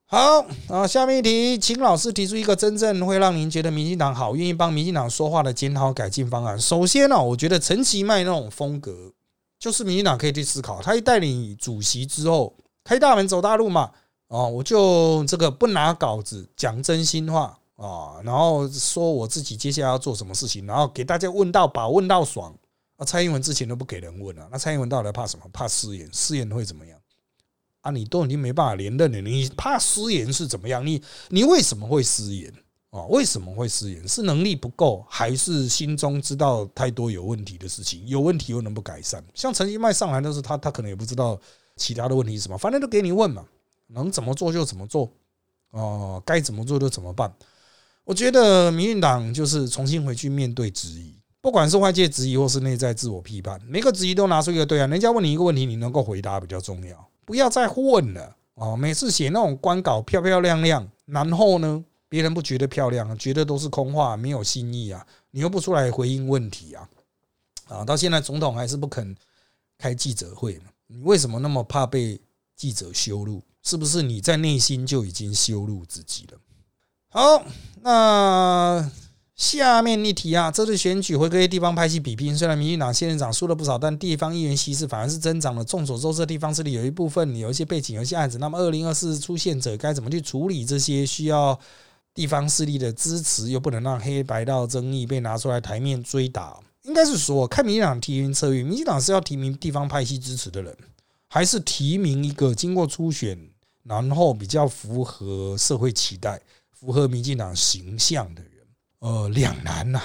好啊，下面一题，请老师提出一个真正会让您觉得民进党好、愿意帮民进党说话的检讨改进方案。首先呢，我觉得陈其迈那种风格，就是民进党可以去思考。他一带领主席之后，开大门走大路嘛，啊，我就这个不拿稿子，讲真心话啊，然后说我自己接下来要做什么事情，然后给大家问到饱，问到爽。啊，蔡英文之前都不给人问啊，那蔡英文到底怕什么？怕失言，失言会怎么样？啊，你都已经没办法连任了，你怕失言是怎么样？你你为什么会失言啊？为什么会失言？是能力不够，还是心中知道太多有问题的事情？有问题又能不改善？像陈其迈上来都是他，他可能也不知道其他的问题是什么，反正都给你问嘛，能怎么做就怎么做，哦，该怎么做就怎么办。我觉得民进党就是重新回去面对质疑，不管是外界质疑或是内在自我批判，每个质疑都拿出一个对啊，人家问你一个问题，你能够回答比较重要。不要再混了哦！每次写那种官稿漂漂亮亮，然后呢，别人不觉得漂亮，觉得都是空话，没有新意啊！你又不出来回应问题啊！啊，到现在总统还是不肯开记者会？你为什么那么怕被记者羞辱？是不是你在内心就已经羞辱自己了？好，那。下面一题啊，这次选举会跟地方派系比拼，虽然民进党现任长输了不少，但地方议员席次反而是增长了。众所周知，地方势力有一部分有一些背景、有一些案子。那么，二零二四出现者该怎么去处理这些需要地方势力的支持，又不能让黑白道争议被拿出来台面追打？应该是说，看民进党提名策略，民进党是要提名地方派系支持的人，还是提名一个经过初选，然后比较符合社会期待、符合民进党形象的人？呃，两难呐，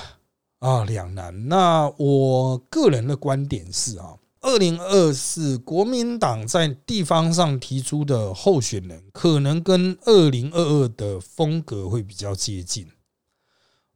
啊，两难。那我个人的观点是啊，二零二四国民党在地方上提出的候选人，可能跟二零二二的风格会比较接近。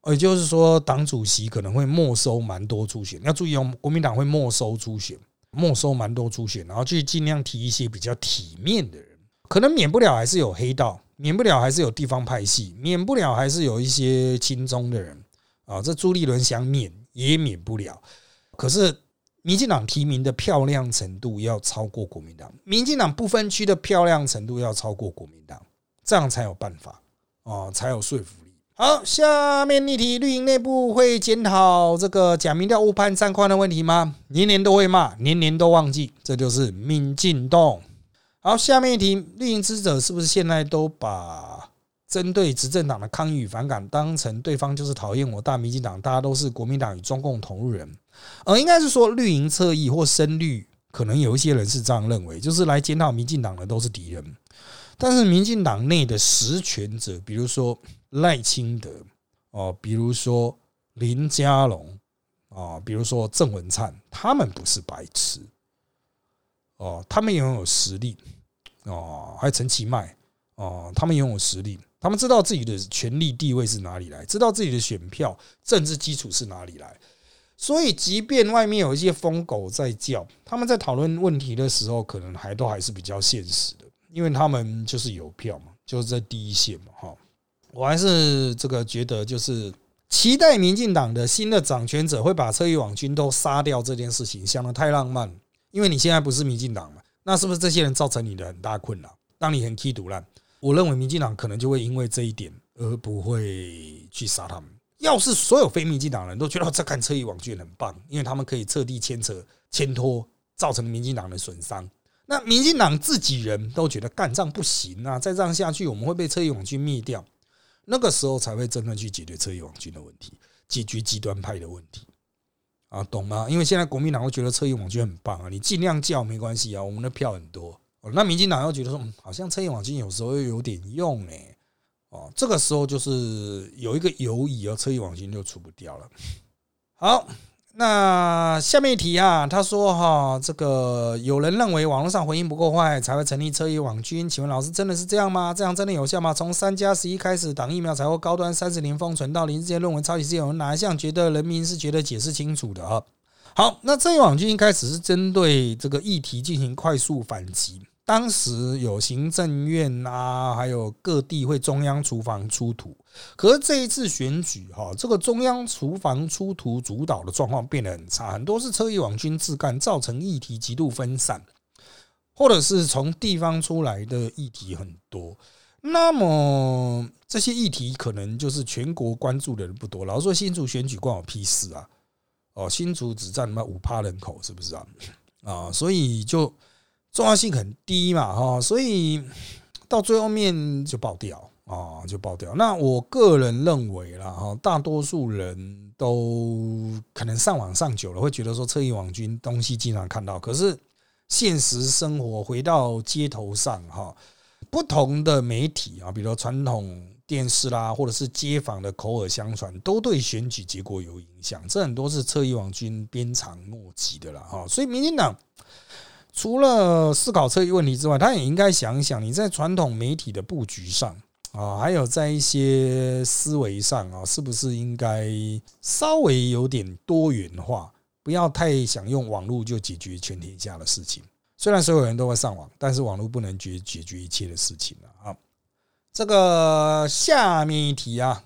也就是说，党主席可能会没收蛮多初选，要注意哦，国民党会没收初选，没收蛮多初选，然后去尽量提一些比较体面的人，可能免不了还是有黑道。免不了还是有地方派系，免不了还是有一些亲中的人啊。这朱立伦想免也免不了。可是民进党提名的漂亮程度要超过国民党，民进党不分区的漂亮程度要超过国民党，这样才有办法啊，才有说服力。好，下面一题：绿营内部会检讨这个假民调误判战况的问题吗？年年都会骂，年年都忘记，这就是民进党。好，下面一题，绿营支持者是不是现在都把针对执政党的抗议与反感当成对方就是讨厌我大民进党，大家都是国民党与中共同路人？呃，应该是说绿营侧翼或深绿，可能有一些人是这样认为，就是来检讨民进党的都是敌人。但是民进党内的实权者，比如说赖清德哦，比如说林佳龙啊，比如说郑文灿，他们不是白痴哦，他们拥有实力。哦，还有陈其迈哦，他们拥有实力，他们知道自己的权力地位是哪里来，知道自己的选票政治基础是哪里来，所以即便外面有一些疯狗在叫，他们在讨论问题的时候，可能还都还是比较现实的，因为他们就是有票嘛，就是在第一线嘛，哈。我还是这个觉得，就是期待民进党的新的掌权者会把车翼网军都杀掉这件事情，想的太浪漫。因为你现在不是民进党，那是不是这些人造成你的很大困扰？当你很气毒烂，我认为民进党可能就会因为这一点而不会去杀他们。要是所有非民进党人都觉得这看车翼网军很棒，因为他们可以彻底牵扯、牵拖，造成民进党的损伤。那民进党自己人都觉得干仗不行啊，再这样下去，我们会被车翼网军灭掉。那个时候才会真正去解决车翼网军的问题，解决极端派的问题啊，懂吗？因为现在国民党会觉得车翼网军很棒啊，你尽量叫没关系啊，我们的票很多。那民进党又觉得说，好像车翼网军有时候又有点用哎，哦，这个时候就是有一个犹疑啊，车翼网军就除不掉了。好。那下面一题啊，他说哈，这个有人认为网络上回应不够坏，才会成立车翼网军。请问老师真的是这样吗？这样真的有效吗？从三加十一开始挡疫苗才会高端三十年封存到林志坚论文抄袭是有哪一项觉得人民是觉得解释清楚的啊？好，那车翼网军一开始是针对这个议题进行快速反击。当时有行政院啊，还有各地会中央厨房出图，可是这一次选举哈，这个中央厨房出图主导的状况变得很差，很多是车翼网军自干，造成议题极度分散，或者是从地方出来的议题很多，那么这些议题可能就是全国关注的人不多。老实说，新竹选举关我屁事啊！哦，新竹只占那五趴人口，是不是啊？啊，所以就。重要性很低嘛，哈，所以到最后面就爆掉啊，就爆掉。那我个人认为啦，哈，大多数人都可能上网上久了，会觉得说侧翼网军东西经常看到，可是现实生活回到街头上，哈，不同的媒体啊，比如传统电视啦，或者是街坊的口耳相传，都对选举结果有影响。这很多是侧翼网军鞭长莫及的了，哈。所以民进党。除了思考这一问题之外，他也应该想想，你在传统媒体的布局上啊，还有在一些思维上啊，是不是应该稍微有点多元化？不要太想用网络就解决全天下的事情。虽然所有人都会上网，但是网络不能解解决一切的事情啊。这个下面一题啊，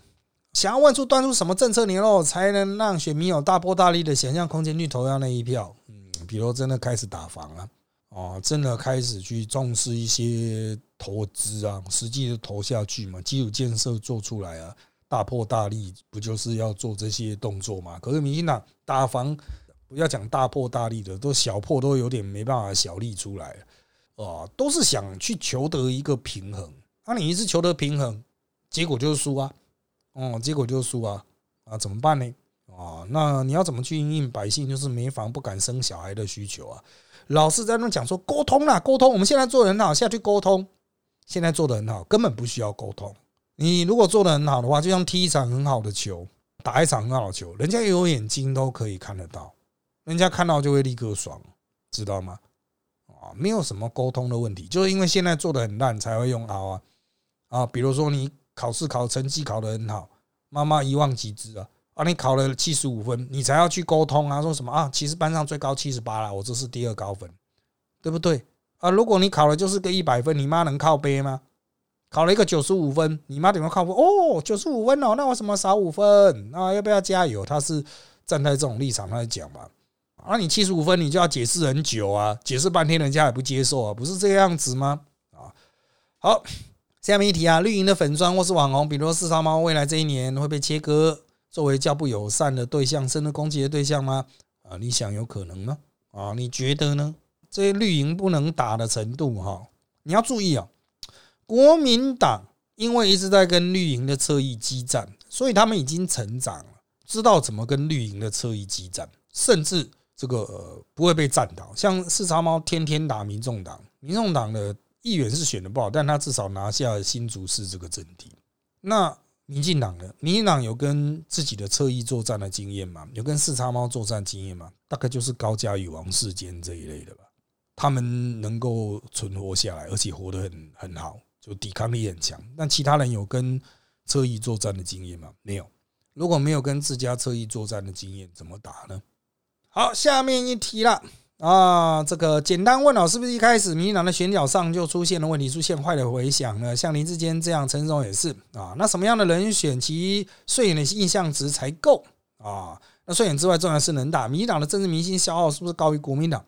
想要问出端出什么政策年后，才能让选民有大波大力的想象空间去投票那一票？嗯，比如真的开始打房了。啊，真的开始去重视一些投资啊，实际的投下去嘛，基础建设做出来啊，大破大立，不就是要做这些动作嘛？可是民进党打房，不要讲大破大立的，都小破都有点没办法小立出来啊，都是想去求得一个平衡。那你一直求得平衡，结果就是输啊，哦，结果就是输啊，啊，怎么办呢？啊，那你要怎么去应应百姓就是没房不敢生小孩的需求啊？老是在那讲说沟通啦，沟通，我们现在做的很好，下去沟通，现在做的很好，根本不需要沟通。你如果做的很好的话，就像踢一场很好的球，打一场很好的球，人家有眼睛都可以看得到，人家看到就会立刻爽，知道吗？啊，没有什么沟通的问题，就是因为现在做的很烂，才会用熬啊啊，比如说你考试考成绩考得很好，妈妈一望即知啊。啊，你考了七十五分，你才要去沟通啊？说什么啊？其实班上最高七十八了，我这是第二高分，对不对？啊，如果你考了就是个一百分，你妈能靠背吗？考了一个九十五分，你妈怎么靠背？哦，九十五分哦，那为什么少五分？啊，要不要加油？他是站在这种立场来讲嘛？啊，你七十五分，你就要解释很久啊，解释半天，人家也不接受啊，不是这个样子吗？啊，好，下面一题啊，绿营的粉砖或是网红，比如说四叉猫，未来这一年会被切割。作为较不友善的对象，甚至攻击的对象吗？啊，你想有可能吗？啊，你觉得呢？这些绿营不能打的程度，哈，你要注意啊。国民党因为一直在跟绿营的侧翼激战，所以他们已经成长了，知道怎么跟绿营的侧翼激战，甚至这个不会被战倒。像四叉猫天天打民众党，民众党的议员是选的不好，但他至少拿下新竹市这个阵地。那民进党的民进党有跟自己的侧翼作战的经验吗？有跟四叉猫作战经验吗？大概就是高嘉与、王世坚这一类的吧。他们能够存活下来，而且活得很很好，就抵抗力很强。但其他人有跟侧翼作战的经验吗？没有。如果没有跟自家侧翼作战的经验，怎么打呢？好，下面一题了。啊，这个简单问哦，是不是一开始民进党的选角上就出现了问题，出现坏的回响呢？像林志坚这样，陈松也是啊。那什么样的人选其顺眼的印象值才够啊？那顺眼之外，重要是能打。民进党的政治明星消耗是不是高于国民党？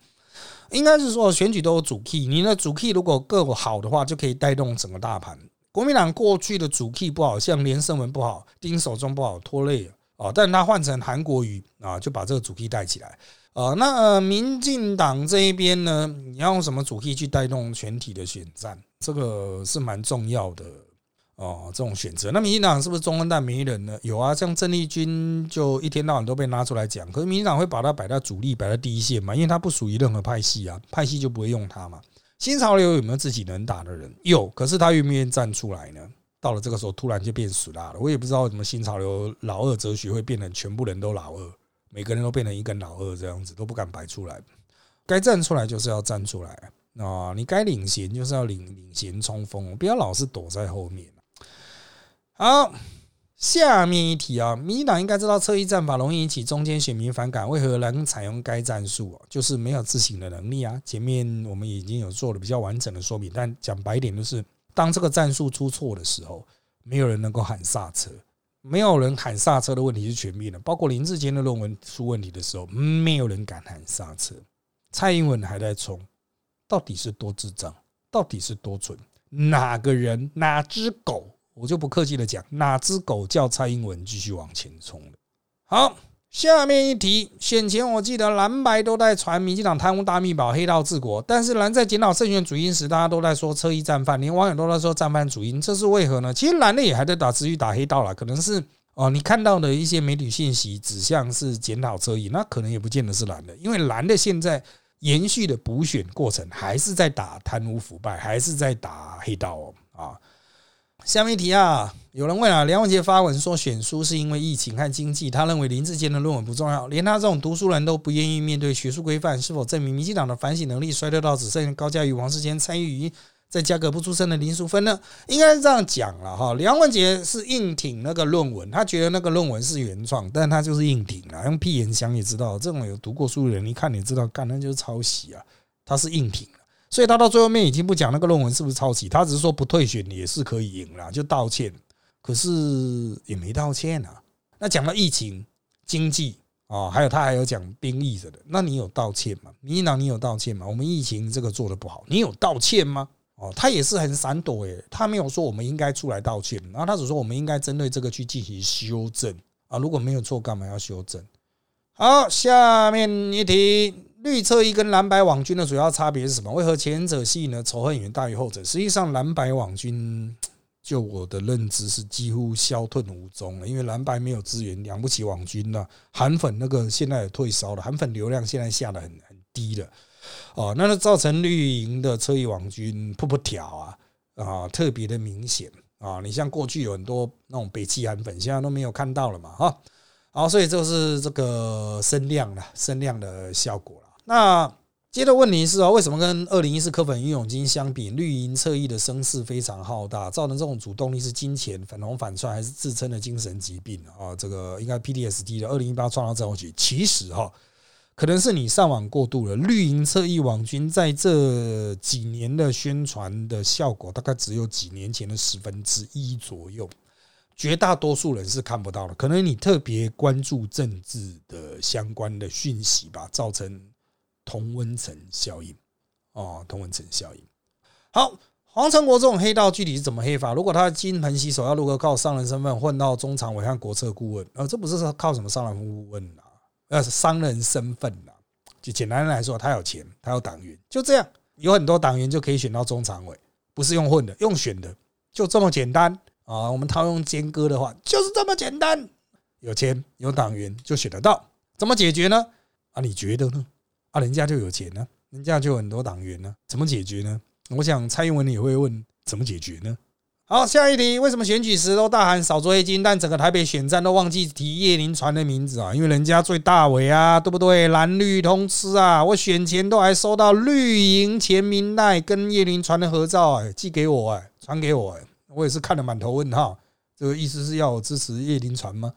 应该是说选举都有主 key，你的主 key 如果够好的话，就可以带动整个大盘。国民党过去的主 key 不好，像连胜文不好，丁守中不好，拖累啊。但他换成韩国瑜啊，就把这个主 key 带起来啊。那民进党这一边呢，你要用什么主题去带动全体的选战？这个是蛮重要的。哦，这种选择，那民进党是不是中分蛋没人呢？有啊，像郑丽君就一天到晚都被拉出来讲，可是民进党会把他摆在主力，摆在第一线嘛？因为他不属于任何派系啊，派系就不会用他嘛。新潮流有没有自己能打的人？有，可是他愿不愿意站出来呢？到了这个时候，突然就变死啦了。我也不知道为什么新潮流老二哲学会变成全部人都老二，每个人都变成一根老二这样子，都不敢摆出来。该站出来就是要站出来啊！你该领衔就是要领领衔冲锋，不要老是躲在后面。好，下面一题啊，民进党应该知道侧翼战法容易引起中间选民反感，为何能采用该战术？就是没有自省的能力啊。前面我们已经有做了比较完整的说明，但讲白一点，就是当这个战术出错的时候，没有人能够喊刹车，没有人喊刹车的问题是全面的。包括林志坚的论文出问题的时候，没有人敢喊刹车。蔡英文还在冲，到底是多智障？到底是多蠢？哪个人？哪只狗？我就不客气的讲，哪只狗叫蔡英文继续往前冲了？好，下面一题，选前我记得蓝白都在传民进党贪污大密宝、黑道治国，但是蓝在检讨胜选主因时，大家都在说车衣战犯，连网友都在说战犯主因，这是为何呢？其实蓝的也还在打持续打黑道了，可能是哦，你看到的一些媒体信息指向是检讨车衣，那可能也不见得是蓝的，因为蓝的现在延续的补选过程还是在打贪污腐败，还是在打黑道哦啊。下面一题啊，有人问啊，梁文杰发文说选书是因为疫情和经济，他认为林志坚的论文不重要，连他这种读书人都不愿意面对学术规范，是否证明民进党的反省能力衰退到只剩高嘉瑜、王世坚参与于再加个不出声的林淑芬呢？应该是这样讲了哈。梁文杰是硬挺那个论文，他觉得那个论文是原创，但他就是硬挺啊，用屁眼想也知道，这种有读过书的人一看你知道，干那就是抄袭啊，他是硬挺。所以他到最后面已经不讲那个论文是不是抄袭，他只是说不退选也是可以赢了，就道歉。可是也没道歉啊。那讲到疫情、经济啊，还有他还有讲兵役的，那你有道歉吗？民进党你有道歉吗？我们疫情这个做的不好，你有道歉吗？哦，他也是很闪躲诶，他没有说我们应该出来道歉，然后他只说我们应该针对这个去进行修正啊。如果没有错，干嘛要修正？好，下面一题。绿侧翼跟蓝白网军的主要差别是什么？为何前者吸引的仇恨远大于后者？实际上，蓝白网军就我的认知是几乎消退无踪了，因为蓝白没有资源，养不起网军了。韩粉那个现在也退烧了，韩粉流量现在下的很很低了。哦，那就造成绿营的侧翼网军噗噗跳啊啊，特别的明显啊！你像过去有很多那种北汽韩粉，现在都没有看到了嘛，哈。好，所以就是这个声量了，声量的效果。那接着问题是啊，为什么跟二零一四科粉与永金相比，绿营侧翼的声势非常浩大，造成这种主动力是金钱反红反串，还是自称的精神疾病啊？这个应该 PDSD 的二零一八创造症候群，其实哈，可能是你上网过度了。绿营侧翼网军在这几年的宣传的效果，大概只有几年前的十分之一左右，绝大多数人是看不到的。可能你特别关注政治的相关的讯息吧，造成。同温层效应哦，同温层效应。好，黄成国这种黑道具体是怎么黑法？如果他金盆洗手，要如何靠商人身份混到中常委和国策顾问？呃，这不是靠什么商人顾问啊，呃，商人身份啊。就简单来说，他有钱，他有党员，就这样，有很多党员就可以选到中常委，不是用混的，用选的，就这么简单啊。我们套用坚哥的话，就是这么简单，有钱有党员就选得到，怎么解决呢？啊，你觉得呢？啊，人家就有钱呢，人家就有很多党员呢，怎么解决呢？我想蔡英文也会问怎么解决呢？好，下一题，为什么选举时都大喊少做黑金，但整个台北选战都忘记提叶林传的名字啊？因为人家最大尾啊，对不对？蓝绿通吃啊！我选前都还收到绿营前明代跟叶林传的合照，哎，寄给我，哎，传给我，哎，我也是看得满头问号。这个意思是要我支持叶林传吗？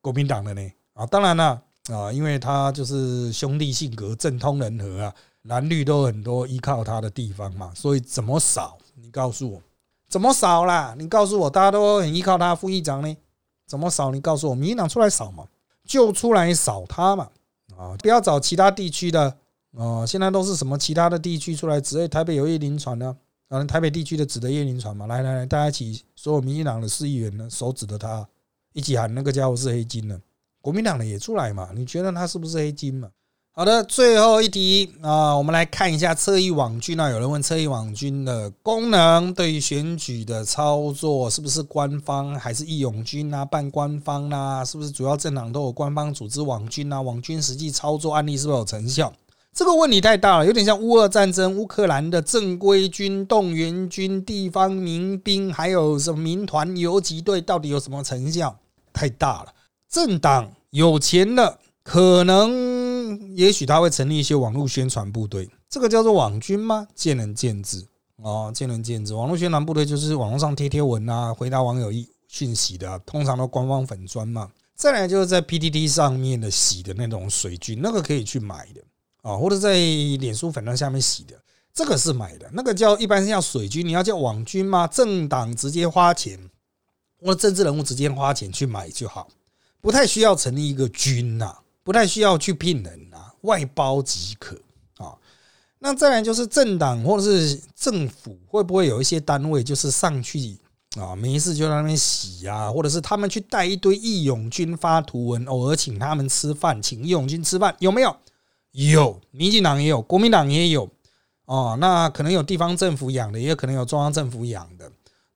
国民党的呢？啊，当然了。啊因为他就是兄弟性格，政通人和啊，蓝绿都很多依靠他的地方嘛，所以怎么扫？你告诉我，怎么扫啦？你告诉我，大家都很依靠他副议长呢，怎么扫？你告诉我，民进党出来扫嘛，就出来扫他嘛，啊，不要找其他地区的，哦，现在都是什么其他的地区出来指？台北有叶林船呢，啊，台北地区的指的叶林船嘛，来来来，大家一起，所有民进党的市议员呢，手指着他，一起喊那个家伙是黑金呢。国民党的也出来嘛？你觉得他是不是黑金嘛？好的，最后一题啊，我们来看一下侧翼网军啊。有人问侧翼网军的功能，对于选举的操作是不是官方还是义勇军啊？半官方啊？是不是主要政党都有官方组织网军啊？网军实际操作案例是不是有成效？这个问题太大了，有点像乌俄战争，乌克兰的正规军、动员军、地方民兵，还有什么民团、游击队，到底有什么成效？太大了。政党有钱了，可能也许他会成立一些网络宣传部队，这个叫做网军吗？见仁见智哦，见仁见智。网络宣传部队就是网络上贴贴文啊，回答网友一讯息的，通常都官方粉砖嘛。再来就是在 PTT 上面的洗的那种水军，那个可以去买的啊，或者在脸书粉砖下面洗的，这个是买的。那个叫一般是叫水军，你要叫网军吗？政党直接花钱，或者政治人物直接花钱去买就好。不太需要成立一个军呐，不太需要去聘人呐，外包即可啊。那再来就是政党或者是政府会不会有一些单位就是上去啊，没事就在那边洗啊，或者是他们去带一堆义勇军发图文，偶尔请他们吃饭，请义勇军吃饭有没有？有，民进党也有，国民党也有哦。那可能有地方政府养的，也可能有中央政府养的，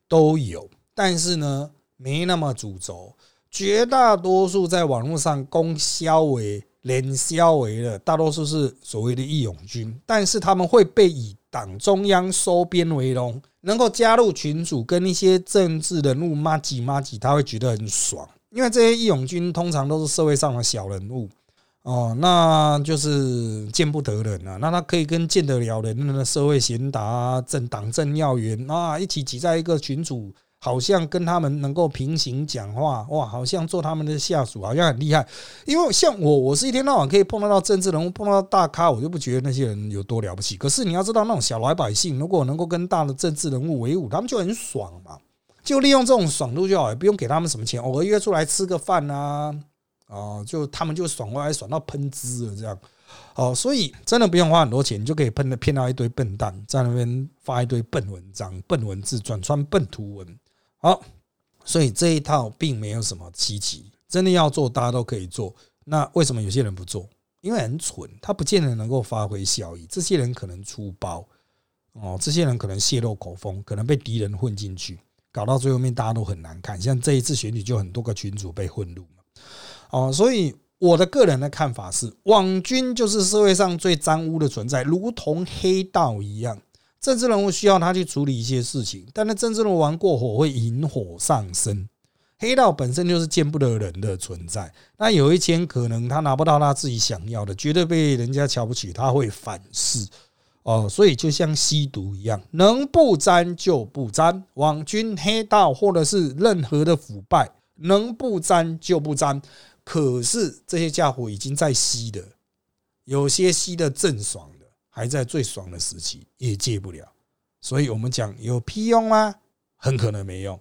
都有。但是呢，没那么主轴。绝大多数在网络上供销为连销为的，大多数是所谓的义勇军，但是他们会被以党中央收编为荣，能够加入群组跟一些政治人物骂几骂几，他会觉得很爽，因为这些义勇军通常都是社会上的小人物哦，那就是见不得人啊，那他可以跟见得了人的社会贤达、政党政要员啊一起挤在一个群组。好像跟他们能够平行讲话，哇，好像做他们的下属，好像很厉害。因为像我，我是一天到晚可以碰到到政治人物，碰到大咖，我就不觉得那些人有多了不起。可是你要知道，那种小老百姓，如果能够跟大的政治人物为伍，他们就很爽嘛，就利用这种爽度就好，也不用给他们什么钱，偶尔约出来吃个饭啊，啊，就他们就爽过来，爽到喷汁了这样。哦，所以真的不用花很多钱，你就可以喷的骗到一堆笨蛋，在那边发一堆笨文章、笨文字，转穿笨图文。好，所以这一套并没有什么稀奇，真的要做，大家都可以做。那为什么有些人不做？因为很蠢，他不见得能够发挥效益。这些人可能出包哦，这些人可能泄露口风，可能被敌人混进去，搞到最后面大家都很难看。像这一次选举，就很多个群主被混入嘛。哦，所以我的个人的看法是，网军就是社会上最脏污的存在，如同黑道一样。政治人物需要他去处理一些事情，但那政治人物玩过火会引火上身。黑道本身就是见不得人的存在，那有一天可能他拿不到他自己想要的，绝对被人家瞧不起，他会反噬哦。所以就像吸毒一样，能不沾就不沾。网军、黑道或者是任何的腐败，能不沾就不沾。可是这些家伙已经在吸的，有些吸的正爽。还在最爽的时期，也戒不了，所以我们讲有屁用吗？很可能没用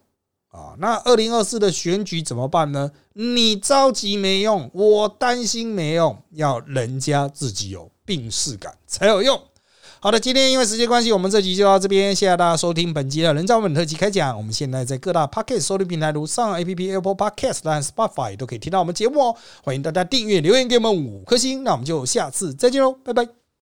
啊。那二零二四的选举怎么办呢？你着急没用，我担心没用，要人家自己有病视感才有用。好的，今天因为时间关系，我们这集就到这边，谢谢大家收听本集的人造本特辑开讲。我们现在在各大 Podcast 收听平台，如上 A P P Apple Podcast 和 Spotify 都可以听到我们节目哦。欢迎大家订阅、留言给我们五颗星，那我们就下次再见喽，拜拜。